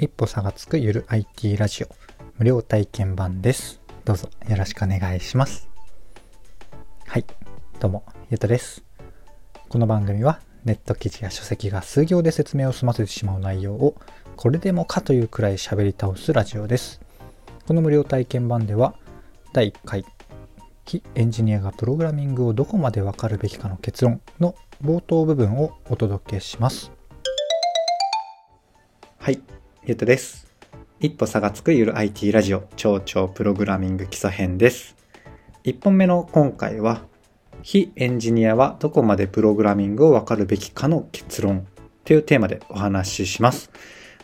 一歩差がつくゆる IT ラジオ無料体験版です。どうぞよろしくお願いします。はい、どうも、ゆうとです。この番組はネット記事や書籍が数行で説明を済ませてしまう内容をこれでもかというくらい喋り倒すラジオです。この無料体験版では第1回非エンジニアがプログラミングをどこまでわかるべきかの結論の冒頭部分をお届けします。はい、ゆうとです。一歩差がつくゆる IT ラジオ超超プログラミング基礎編です。1本目の今回は非エンジニアはどこまでプログラミングをわかるべきかの結論というテーマでお話しします。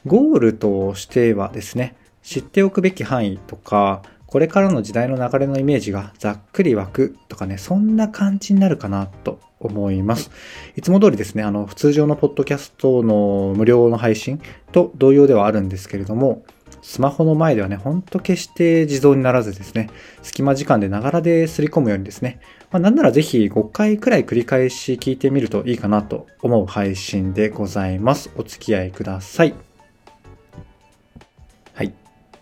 ゴールとしてはですね、知っておくべき範囲とか、これからの時代の流れのイメージがざっくり湧くとかね、そんな感じになるかなと思います。いつも通りですね、あの、通常のポッドキャストの無料の配信と同様ではあるんですけれども、スマホの前ではね、ほんと決して自動にならずですね、隙間時間でながらですり込むようにですね、まあ、なんならぜひ5回くらい繰り返し聞いてみるといいかなと思う配信でございます。お付き合いください。はい。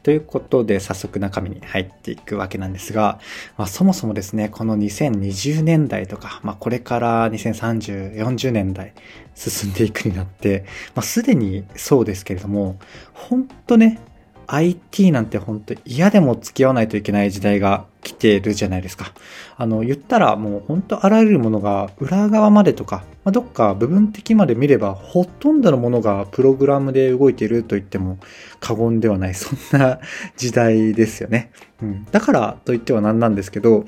ということで、早速中身に入っていくわけなんですが、まあ、そもそもですね、この2020年代とか、まあ、これから2030、40年代進んでいくになって、まあ、すでにそうですけれども、本当ね、IT なんて本当嫌でも付き合わないといけない時代が来てるじゃないですか。あの、言ったらもう本当あらゆるものが裏側までとか、まあ、どっか部分的まで見ればほとんどのものがプログラムで動いていると言っても過言ではない、そんな時代ですよね。うん。だからと言ってはなんなんですけど、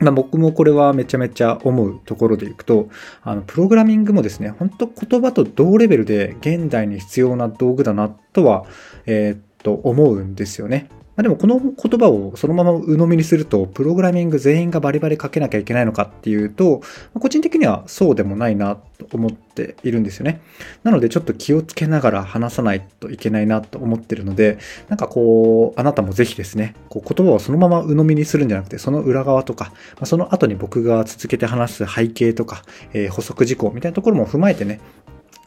まあ、僕もこれはめちゃめちゃ思うところでいくと、あの、プログラミングもですね、本当言葉と同レベルで現代に必要な道具だなとは、えーと思うんですよね。まあ、でもこの言葉をそのまま鵜呑みにすると、プログラミング全員がバリバリ書けなきゃいけないのかっていうと、個人的にはそうでもないなと思っているんですよね。なのでちょっと気をつけながら話さないといけないなと思ってるので、なんかこう、あなたもぜひですね、こう言葉をそのまま鵜呑みにするんじゃなくて、その裏側とか、まあ、その後に僕が続けて話す背景とか、えー補足事項みたいなところも踏まえてね、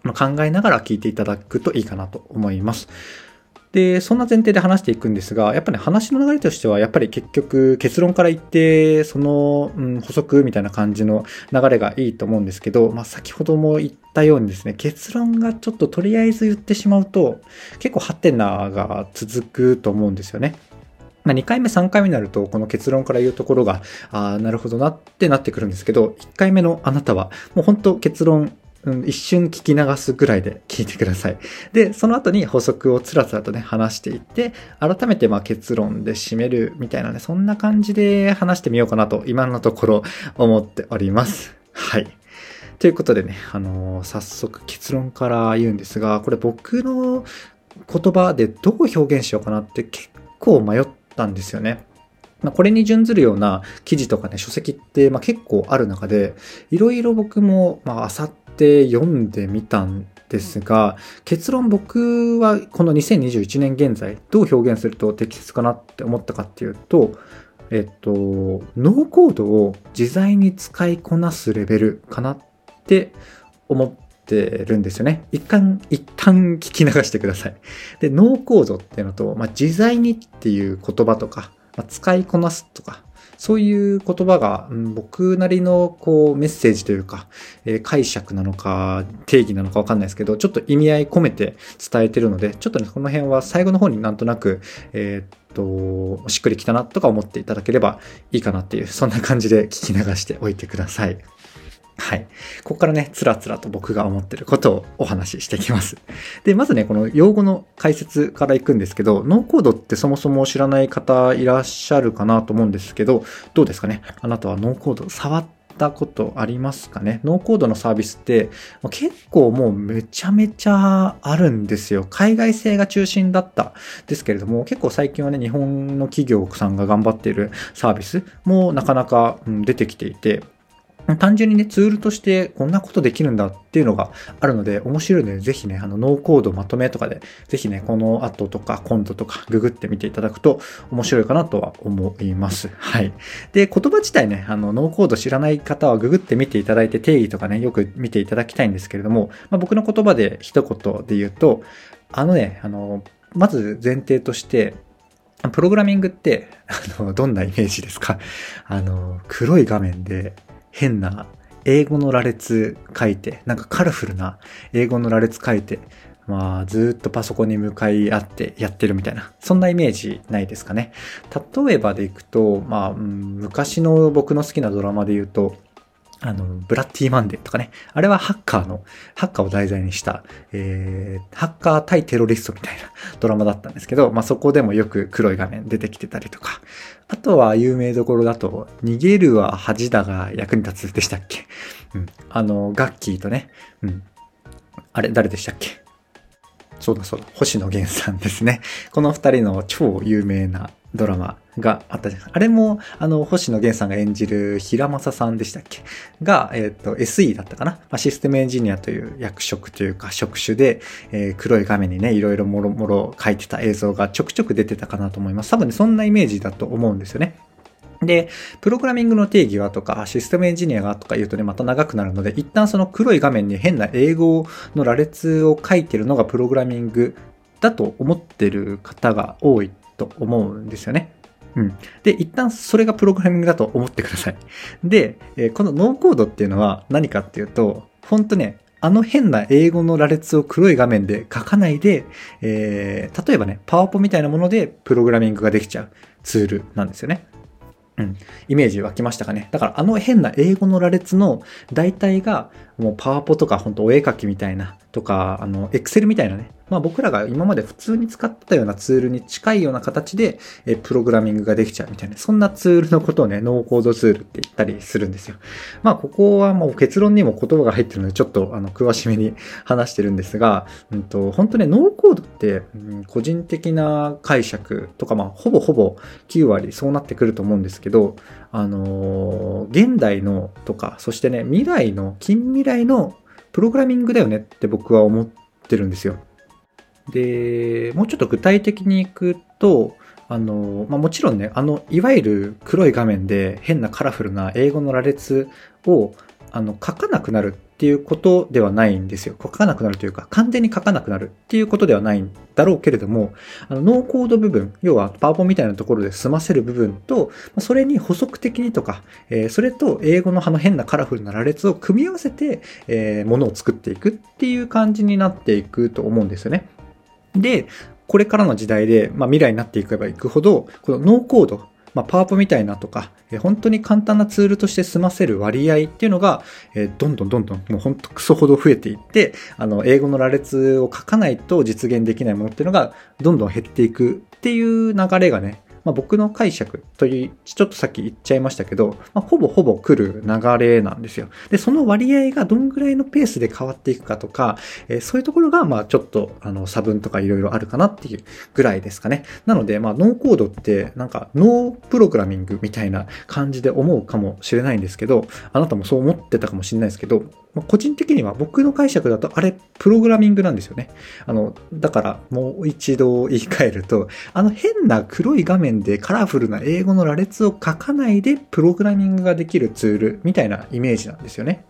まあ、考えながら聞いていただくといいかなと思います。で、そんな前提で話していくんですが、やっぱり、ね、話の流れとしては、やっぱり結局結論から言って、その、うん、補足みたいな感じの流れがいいと思うんですけど、まあ、先ほども言ったようにですね、結論がちょっととりあえず言ってしまうと、結構ハテナが続くと思うんですよね。まあ、2回目、3回目になると、この結論から言うところが、ああ、なるほどなってなってくるんですけど、1回目のあなたは、もう本当結論、一瞬聞き流すぐらいで聞いてください。で、その後に補足をつらつらとね、話していって、改めてまあ結論で締めるみたいなね、そんな感じで話してみようかなと、今のところ思っております。はい。ということでね、あのー早速結論から言うんですが、これ僕の言葉でどう表現しようかなって結構迷ったんですよね。これに準ずるような記事とかね、書籍って、まあ、結構ある中で、いろいろ僕も、まあ、漁ってって読んでみたんですが、結論僕はこの2021年現在、どう表現すると適切かなって思ったかっていうと、えっと、ノーコードを自在に使いこなすレベルかなって思ってるんですよね。一旦、一旦聞き流してください。で、ノーコードっていうのと、まあ、自在にっていう言葉とか、まあ、使いこなすとか、そういう言葉が、僕なりのこうメッセージというか、えー解釈なのか定義なのかわかんないですけど、ちょっと意味合い込めて伝えてるので、ちょっとね、この辺は最後の方になんとなく、えーっと、しっくりきたなとか思っていただければいいかなっていう、そんな感じで聞き流しておいてください。はい。ここからね、つらつらと僕が思ってることをお話ししていきます。で、まずね、この用語の解説からいくんですけど、ノーコードってそもそも知らない方いらっしゃるかなと思うんですけど、どうですかね？あなたはノーコード触ったことありますかね？ノーコードのサービスって結構もうめちゃめちゃあるんですよ。海外製が中心だったですけれども、結構最近はね、日本の企業さんが頑張っているサービスもなかなか出てきていて、単純にね、ツールとしてこんなことできるんだっていうのがあるので、面白いので、ぜひね、あの、ノーコードまとめとかで、ぜひね、この後とか今度とかググってみていただくと面白いかなとは思います。はい。で、言葉自体ね、あの、ノーコード知らない方はググってみていただいて定義とかね、よく見ていただきたいんですけれども、まあ、僕の言葉で一言で言うと、あのね、あの、まず前提として、プログラミングって、あの、どんなイメージですか？あの、黒い画面で変な英語の羅列書いて、なんかカラフルな英語の羅列書いて、まあ、ずっとパソコンに向かい合ってやってるみたいな、そんなイメージないですかね。例えばでいくと、まあ、昔の僕の好きなドラマで言うと、あの、ブラッティー・マンデーとかね。あれはハッカーの、ハッカーを題材にした、えー、ハッカー対テロリストみたいな ドラマだったんですけど、まあそこでもよく黒い画面出てきてたりとか。あとは有名どころだと、逃げるは恥だが役に立つでしたっけ？うん。あの、ガッキーとね。うん。あれ、誰でしたっけ？そうだそうだ、星野源さんですね。この二人の超有名なドラマがあったじゃないですか。あれも、あの、星野源さんが演じる平正さんでしたっけ？が、えっ、ー、と、SE だったかな、ま、システムエンジニアという役職というか職種で、えー、黒い画面にね、いろいろもろもろ書いてた映像がちょくちょく出てたかなと思います。多分ね、そんなイメージだと思うんですよね。で、プログラミングの定義はとか、システムエンジニアがとか言うとね、また長くなるので、一旦その黒い画面に変な英語の羅列を書いてるのがプログラミングだと思ってる方が多いと思うんですよね。うん。で、一旦それがプログラミングだと思ってください。で、えこのノーコードっていうのは何かっていうと、ほんとね、あの変な英語の羅列を黒い画面で書かないで、えー、例えばね、パワポみたいなものでプログラミングができちゃうツールなんですよね。うん。イメージ湧きましたかね。だからあの変な英語の羅列の大体がもうパワポとか本当お絵描きみたいなとか、あの、エクセルみたいなね。まあ僕らが今まで普通に使ってたようなツールに近いような形で、えプログラミングができちゃうみたいな、そんなツールのことをね、ノーコードツールって言ったりするんですよ。まあここはもう結論にも言葉が入ってるので、ちょっとあの、詳しめに話してるんですが、うんと、本当ね、ノーコードって、うん、個人的な解釈とか、まあほぼほぼ9割そうなってくると思うんですけど、あの、現代のとか、そしてね、未来の、近未来のプログラミングだよねって僕は思ってるんですよ。で、もうちょっと具体的にいくと、あの、まあ、もちろんね、あの、いわゆる黒い画面で変なカラフルな英語の羅列をあの、書かなくなるっていうことではないんですよ。書かなくなるというか、完全に書かなくなるっていうことではないんだろうけれども、あの、ノーコード部分、要はパワポみたいなところで済ませる部分と、それに補足的にとか、えー、それと英語のあの変なカラフルな羅列を組み合わせて、えー、ものを作っていくっていう感じになっていくと思うんですよね。で、これからの時代で、まあ、未来になっていけばいくほど、このノーコード、まあ、パワポみたいなとか、え本当に簡単なツールとして済ませる割合っていうのが、えどんどんどんどん、もう本当クソほど増えていって、あの、英語の羅列を書かないと実現できないものっていうのが、どんどん減っていくっていう流れがね、まあ、僕の解釈という、ちょっとさっき言っちゃいましたけど、まあ、ほぼほぼ来る流れなんですよ。で、その割合がどんぐらいのペースで変わっていくかとか、えー、そういうところが、まあちょっと、あの、差分とかいろいろあるかなっていうぐらいですかね。なので、まあノーコードって、なんかノープログラミングみたいな感じで思うかもしれないんですけど、あなたもそう思ってたかもしれないですけど、まあ、個人的には僕の解釈だとあれプログラミングなんですよね。あの、だからもう一度言い換えると、あの変な黒い画面でカラフルな英語の羅列を書かないでプログラミングができるツールみたいなイメージなんですよね。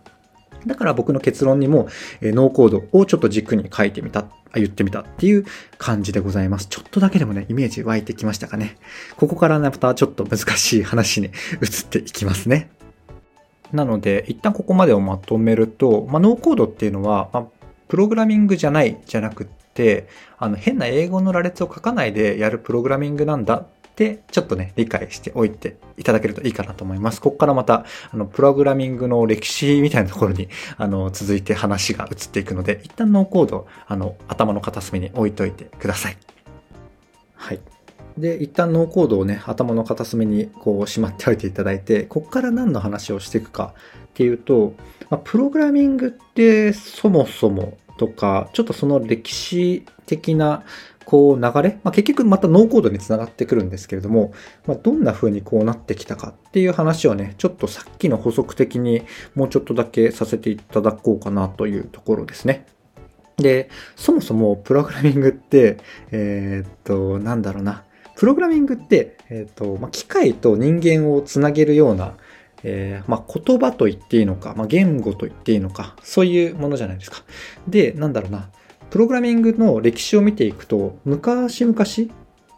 だから僕の結論にも、え、ノーコードをちょっと軸に書いてみた、言ってみたっていう感じでございます。ちょっとだけでもね、イメージ湧いてきましたかね。ここからねまたちょっと難しい話に移っていきますね。なので、一旦ここまでをまとめると、まあ、ノーコードっていうのは、まあ、プログラミングじゃないじゃなくって、あの、変な英語の羅列を書かないでやるプログラミングなんだってちょっとね、理解しておいていただけるといいかなと思います。ここからまた、あの、プログラミングの歴史みたいなところに、あの、続いて話が移っていくので、一旦ノーコード、あの、頭の片隅に置いといてください。はい。で、一旦ノーコードをね、頭の片隅にこうしまっておいていただいて、こっから何の話をしていくかっていうと、まあ、プログラミングってそもそもとか、ちょっとその歴史的なこう流れ、まあ、結局またノーコードにつながってくるんですけれども、まあ、どんな風にこうなってきたかっていう話をね、ちょっとさっきの補足的にもうちょっとだけさせていただこうかなというところですね。で、そもそもプログラミングって、えー、っと、なんだろうな。プログラミングって、えっ、ー、と、まあ、機械と人間をつなげるような、えー、まあ、言葉と言っていいのか、まあ、言語と言っていいのか、そういうものじゃないですか。で、なんだろうな。プログラミングの歴史を見ていくと、昔々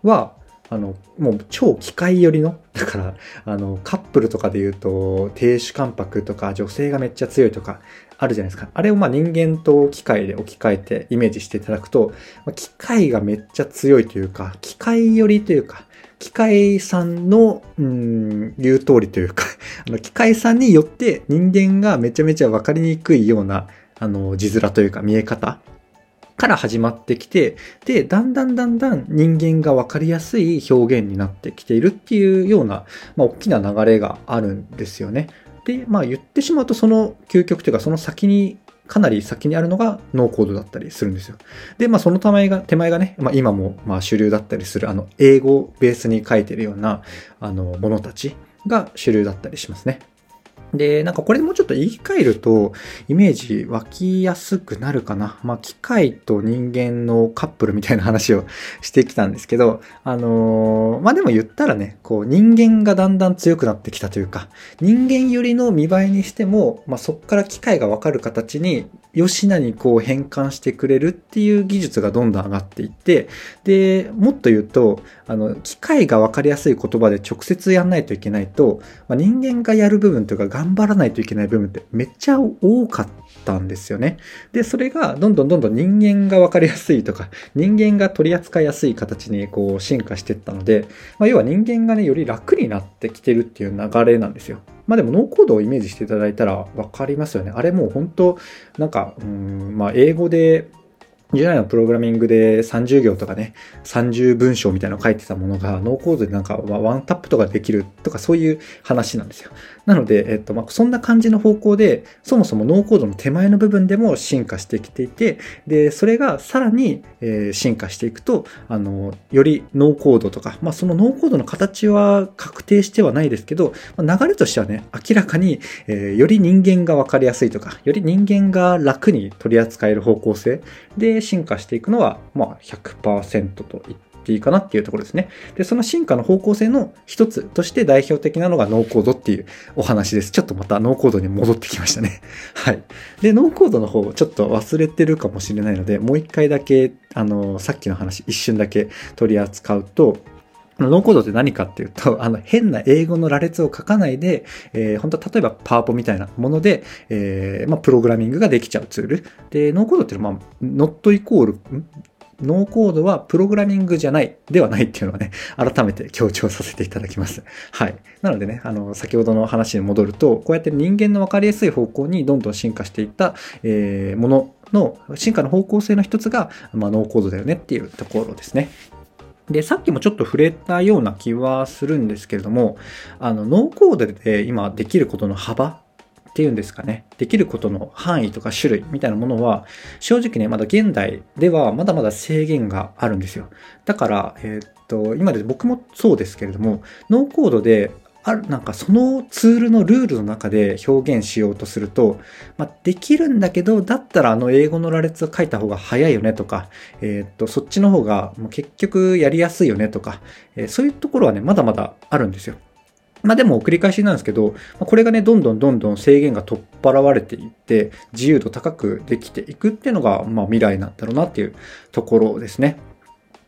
は、あの、もう超機械寄りの、だから、あの、カップルとかで言うと、亭主関白とか、女性がめっちゃ強いとか、あるじゃないですか。あれをまあ人間と機械で置き換えてイメージしていただくとま、機械がめっちゃ強いというか、機械寄りというか、機械さんの、うん、言う通りというか あの、機械さんによって人間がめちゃめちゃわかりにくいような、あの、字面というか見え方から始まってきて、で、だんだんだんだん人間がわかりやすい表現になってきているっていうような、まあ、大きな流れがあるんですよね。で、まあ言ってしまうとその究極というかその先にかなり先にあるのがノーコードだったりするんですよ。で、まあその手前が、手前がね、まあ今もまあ主流だったりするあの英語をベースに書いてるようなあのものたちが主流だったりしますね。で、なんかこれもうちょっと言い換えると、イメージ湧きやすくなるかな。まあ、機械と人間のカップルみたいな話をしてきたんですけど、あのー、まあ、でも言ったらね、こう人間がだんだん強くなってきたというか、人間よりの見栄えにしても、まあ、そこから機械がわかる形に、よしなにこう変換してくれるっていう技術がどんどん上がっていって、で、もっと言うと、あの、機械がわかりやすい言葉で直接やんないといけないと、まあ、人間がやる部分というか頑張らないといけない部分ってめっちゃ多かったんですよね。で、それがどんどんどんどん人間がわかりやすいとか、人間が取り扱いやすい形にこう進化していったので、まあ、要は人間がね、より楽になってきてるっていう流れなんですよ。まあでもノーコードをイメージしていただいたらわかりますよね。あれもう本当なんか、うん、まあ英語で従来のプログラミングで30行とかね、30文章みたいなの書いてたものが、ノーコードでなんかワンタップとかできるとかそういう話なんですよ。なので、えっと、まあ、そんな感じの方向で、そもそもノーコードの手前の部分でも進化してきていて、で、それがさらに、え、進化していくと、あの、よりノーコードとか、まあ、そのノーコードの形は確定してはないですけど、ま、流れとしてはね、明らかに、え、より人間がわかりやすいとか、より人間が楽に取り扱える方向性で進化していくのは、まあ100%と言ってていいかなっていうところですね。で、その進化の方向性の一つとして代表的なのがノーコードっていうお話です。ちょっとまたノーコードに戻ってきましたね。はい。で、ノーコードの方をちょっと忘れてるかもしれないので、もう一回だけ、あの、さっきの話一瞬だけ取り扱うと、ノーコードって何かっていうと、あの、変な英語の羅列を書かないで、えー、本当は例えばパワポみたいなもので、えー、まあ、プログラミングができちゃうツール。で、ノーコードっていうのは、まあ、not イコール、ノーコードはプログラミングじゃない、ではないっていうのはね、改めて強調させていただきます。はい。なのでね、あの、先ほどの話に戻ると、こうやって人間の分かりやすい方向にどんどん進化していった、えー、ものの進化の方向性の一つが、まあ、ノーコードだよねっていうところですね。で、さっきもちょっと触れたような気はするんですけれども、あの、ノーコードで今できることの幅っていうんですかね、できることの範囲とか種類みたいなものは、正直ね、まだ現代ではまだまだ制限があるんですよ。だから、えー、っと、今で僕もそうですけれども、ノーコードである、なんかそのツールのルールの中で表現しようとすると、まあ、できるんだけど、だったらあの英語の羅列を書いた方が早いよねとか、えー、っと、そっちの方がもう結局やりやすいよねとか、えー、そういうところはね、まだまだあるんですよ。まあでも繰り返しなんですけど、これがね、どんどんどんどん制限が取っ払われていって、自由度高くできていくっていうのが、まあ未来なんだろうなっていうところですね。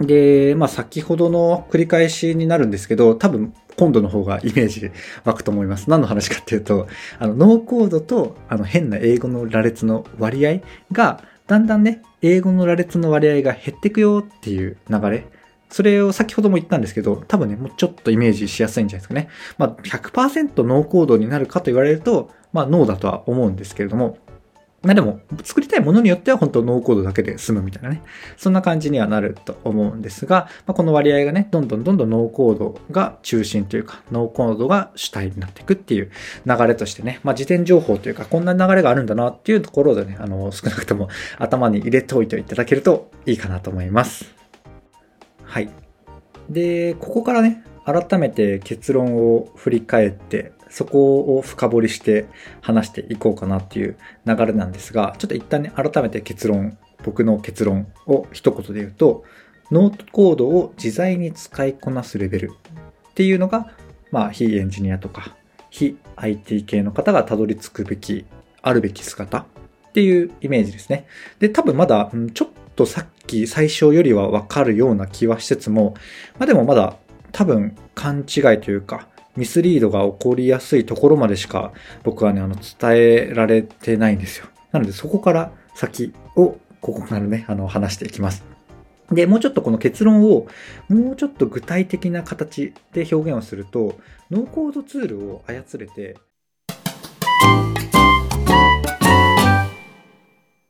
で、まあ先ほどの繰り返しになるんですけど、多分今度の方がイメージ湧くと思います。何の話かっていうと、あの、ノーコードとあの変な英語の羅列の割合が、だんだんね、英語の羅列の割合が減っていくよっていう流れ。それを先ほども言ったんですけど、多分ね、もうちょっとイメージしやすいんじゃないですかね。まあ、100%ノーコードになるかと言われると、まあ、ノーだとは思うんですけれども、まあでも、作りたいものによっては本当ノーコードだけで済むみたいなね。そんな感じにはなると思うんですが、まあ、この割合がね、どんどんどんどんノーコードが中心というか、ノーコードが主体になっていくっていう流れとしてね、まあ、時点情報というか、こんな流れがあるんだなっていうところでね、あの、少なくとも頭に入れておいていただけるといいかなと思います。はい。で、ここからね、改めて結論を振り返って、そこを深掘りして話していこうかなっていう流れなんですが、ちょっと一旦ね、改めて結論、僕の結論を一言で言うと、ノートコードを自在に使いこなすレベルっていうのが、まあ、非エンジニアとか、非 IT 系の方がたどり着くべき、あるべき姿っていうイメージですね。で、多分まだ、ちょっとさっき最初よりはわかるような気はしつつも、まあでもまだ多分勘違いというか、ミスリードが起こりやすいところまでしか僕はね、あの、伝えられてないんですよ。なのでそこから先をここからね、あの、話していきます。で、もうちょっとこの結論をもうちょっと具体的な形で表現をすると、ノーコードツールを操れて、